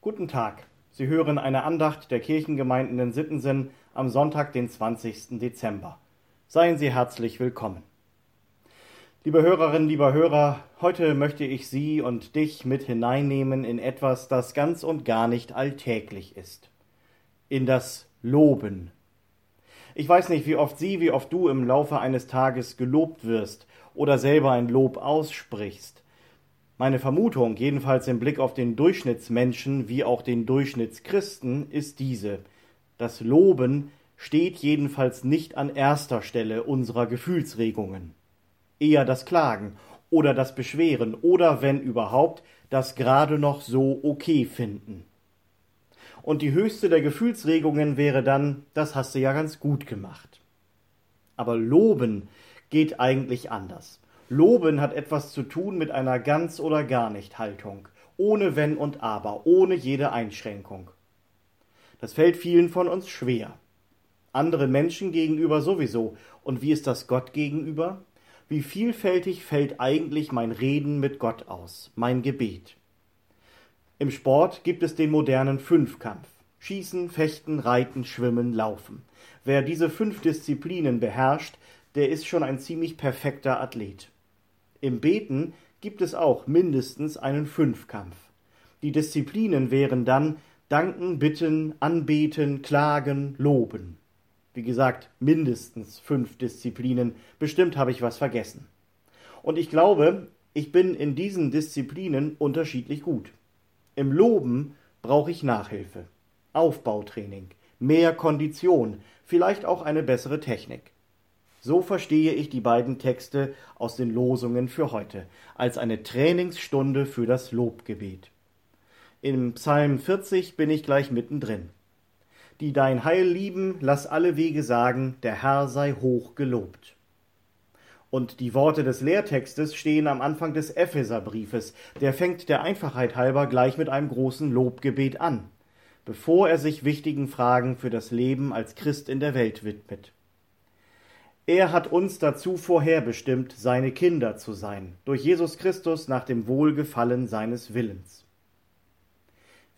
Guten Tag. Sie hören eine Andacht der Kirchengemeinden in Sittensen am Sonntag, den 20. Dezember. Seien Sie herzlich willkommen. Liebe Hörerinnen, lieber Hörer, heute möchte ich Sie und dich mit hineinnehmen in etwas, das ganz und gar nicht alltäglich ist. In das Loben. Ich weiß nicht, wie oft Sie, wie oft du im Laufe eines Tages gelobt wirst oder selber ein Lob aussprichst. Meine Vermutung, jedenfalls im Blick auf den Durchschnittsmenschen wie auch den Durchschnittschristen, ist diese. Das Loben steht jedenfalls nicht an erster Stelle unserer Gefühlsregungen. Eher das Klagen oder das Beschweren oder, wenn überhaupt, das gerade noch so okay finden. Und die höchste der Gefühlsregungen wäre dann, das hast du ja ganz gut gemacht. Aber loben geht eigentlich anders. Loben hat etwas zu tun mit einer ganz oder gar nicht Haltung, ohne Wenn und Aber, ohne jede Einschränkung. Das fällt vielen von uns schwer. Andere Menschen gegenüber sowieso. Und wie ist das Gott gegenüber? Wie vielfältig fällt eigentlich mein Reden mit Gott aus, mein Gebet? Im Sport gibt es den modernen Fünfkampf. Schießen, Fechten, Reiten, Schwimmen, Laufen. Wer diese fünf Disziplinen beherrscht, der ist schon ein ziemlich perfekter Athlet. Im Beten gibt es auch mindestens einen Fünfkampf. Die Disziplinen wären dann Danken, Bitten, Anbeten, Klagen, Loben. Wie gesagt, mindestens fünf Disziplinen. Bestimmt habe ich was vergessen. Und ich glaube, ich bin in diesen Disziplinen unterschiedlich gut. Im Loben brauche ich Nachhilfe, Aufbautraining, mehr Kondition, vielleicht auch eine bessere Technik. So verstehe ich die beiden Texte aus den Losungen für heute als eine Trainingsstunde für das Lobgebet. Im Psalm 40 bin ich gleich mittendrin. Die dein Heil lieben, lass alle Wege sagen, der Herr sei hoch gelobt. Und die Worte des Lehrtextes stehen am Anfang des Epheserbriefes. Der fängt der Einfachheit halber gleich mit einem großen Lobgebet an, bevor er sich wichtigen Fragen für das Leben als Christ in der Welt widmet. Er hat uns dazu vorherbestimmt, seine Kinder zu sein, durch Jesus Christus nach dem Wohlgefallen seines Willens.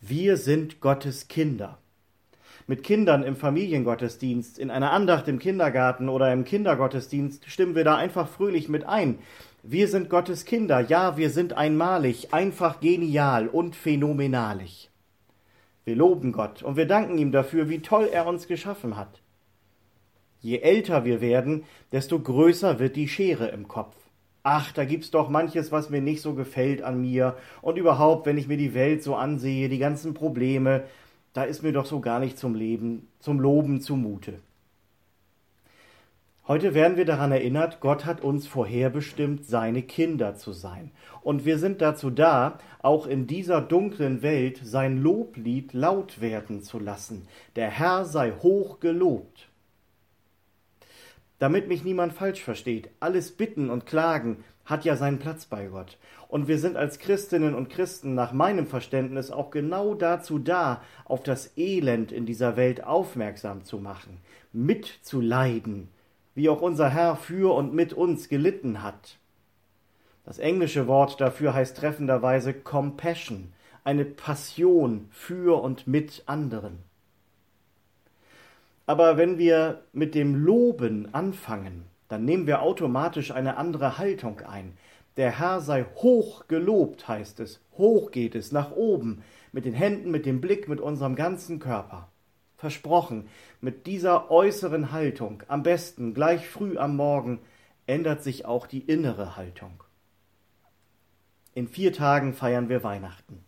Wir sind Gottes Kinder. Mit Kindern im Familiengottesdienst, in einer Andacht im Kindergarten oder im Kindergottesdienst stimmen wir da einfach fröhlich mit ein. Wir sind Gottes Kinder, ja, wir sind einmalig, einfach genial und phänomenalig. Wir loben Gott und wir danken ihm dafür, wie toll er uns geschaffen hat. Je älter wir werden, desto größer wird die Schere im Kopf. Ach, da gibt's doch manches, was mir nicht so gefällt an mir. Und überhaupt, wenn ich mir die Welt so ansehe, die ganzen Probleme, da ist mir doch so gar nicht zum Leben, zum Loben zumute. Heute werden wir daran erinnert, Gott hat uns vorherbestimmt, seine Kinder zu sein. Und wir sind dazu da, auch in dieser dunklen Welt sein Loblied laut werden zu lassen. Der Herr sei hoch gelobt. Damit mich niemand falsch versteht, alles Bitten und Klagen hat ja seinen Platz bei Gott. Und wir sind als Christinnen und Christen nach meinem Verständnis auch genau dazu da, auf das Elend in dieser Welt aufmerksam zu machen, mitzuleiden, wie auch unser Herr für und mit uns gelitten hat. Das englische Wort dafür heißt treffenderweise Compassion, eine Passion für und mit anderen. Aber wenn wir mit dem Loben anfangen, dann nehmen wir automatisch eine andere Haltung ein. Der Herr sei hoch gelobt, heißt es. Hoch geht es, nach oben, mit den Händen, mit dem Blick, mit unserem ganzen Körper. Versprochen, mit dieser äußeren Haltung, am besten gleich früh am Morgen, ändert sich auch die innere Haltung. In vier Tagen feiern wir Weihnachten.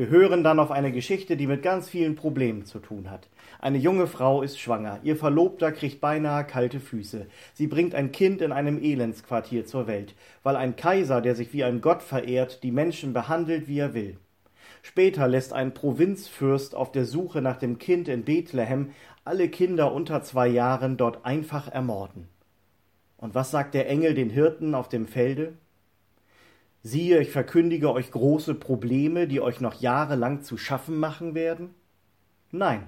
Wir hören dann auf eine Geschichte, die mit ganz vielen Problemen zu tun hat. Eine junge Frau ist schwanger. Ihr Verlobter kriegt beinahe kalte Füße. Sie bringt ein Kind in einem Elendsquartier zur Welt, weil ein Kaiser, der sich wie ein Gott verehrt, die Menschen behandelt, wie er will. Später lässt ein Provinzfürst auf der Suche nach dem Kind in Bethlehem alle Kinder unter zwei Jahren dort einfach ermorden. Und was sagt der Engel den Hirten auf dem Felde? Siehe, ich verkündige euch große Probleme, die euch noch jahrelang zu schaffen machen werden? Nein,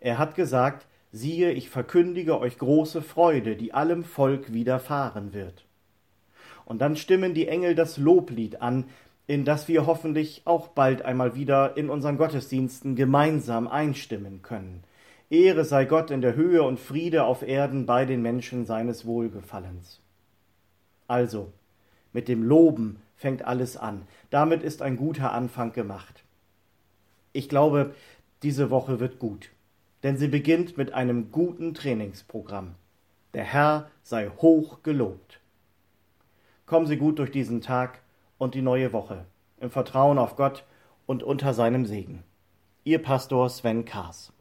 er hat gesagt, siehe, ich verkündige euch große Freude, die allem Volk widerfahren wird. Und dann stimmen die Engel das Loblied an, in das wir hoffentlich auch bald einmal wieder in unseren Gottesdiensten gemeinsam einstimmen können. Ehre sei Gott in der Höhe und Friede auf Erden bei den Menschen seines Wohlgefallens. Also, mit dem Loben fängt alles an. Damit ist ein guter Anfang gemacht. Ich glaube, diese Woche wird gut, denn sie beginnt mit einem guten Trainingsprogramm. Der Herr sei hoch gelobt. Kommen Sie gut durch diesen Tag und die neue Woche, im Vertrauen auf Gott und unter seinem Segen. Ihr Pastor Sven Kaas.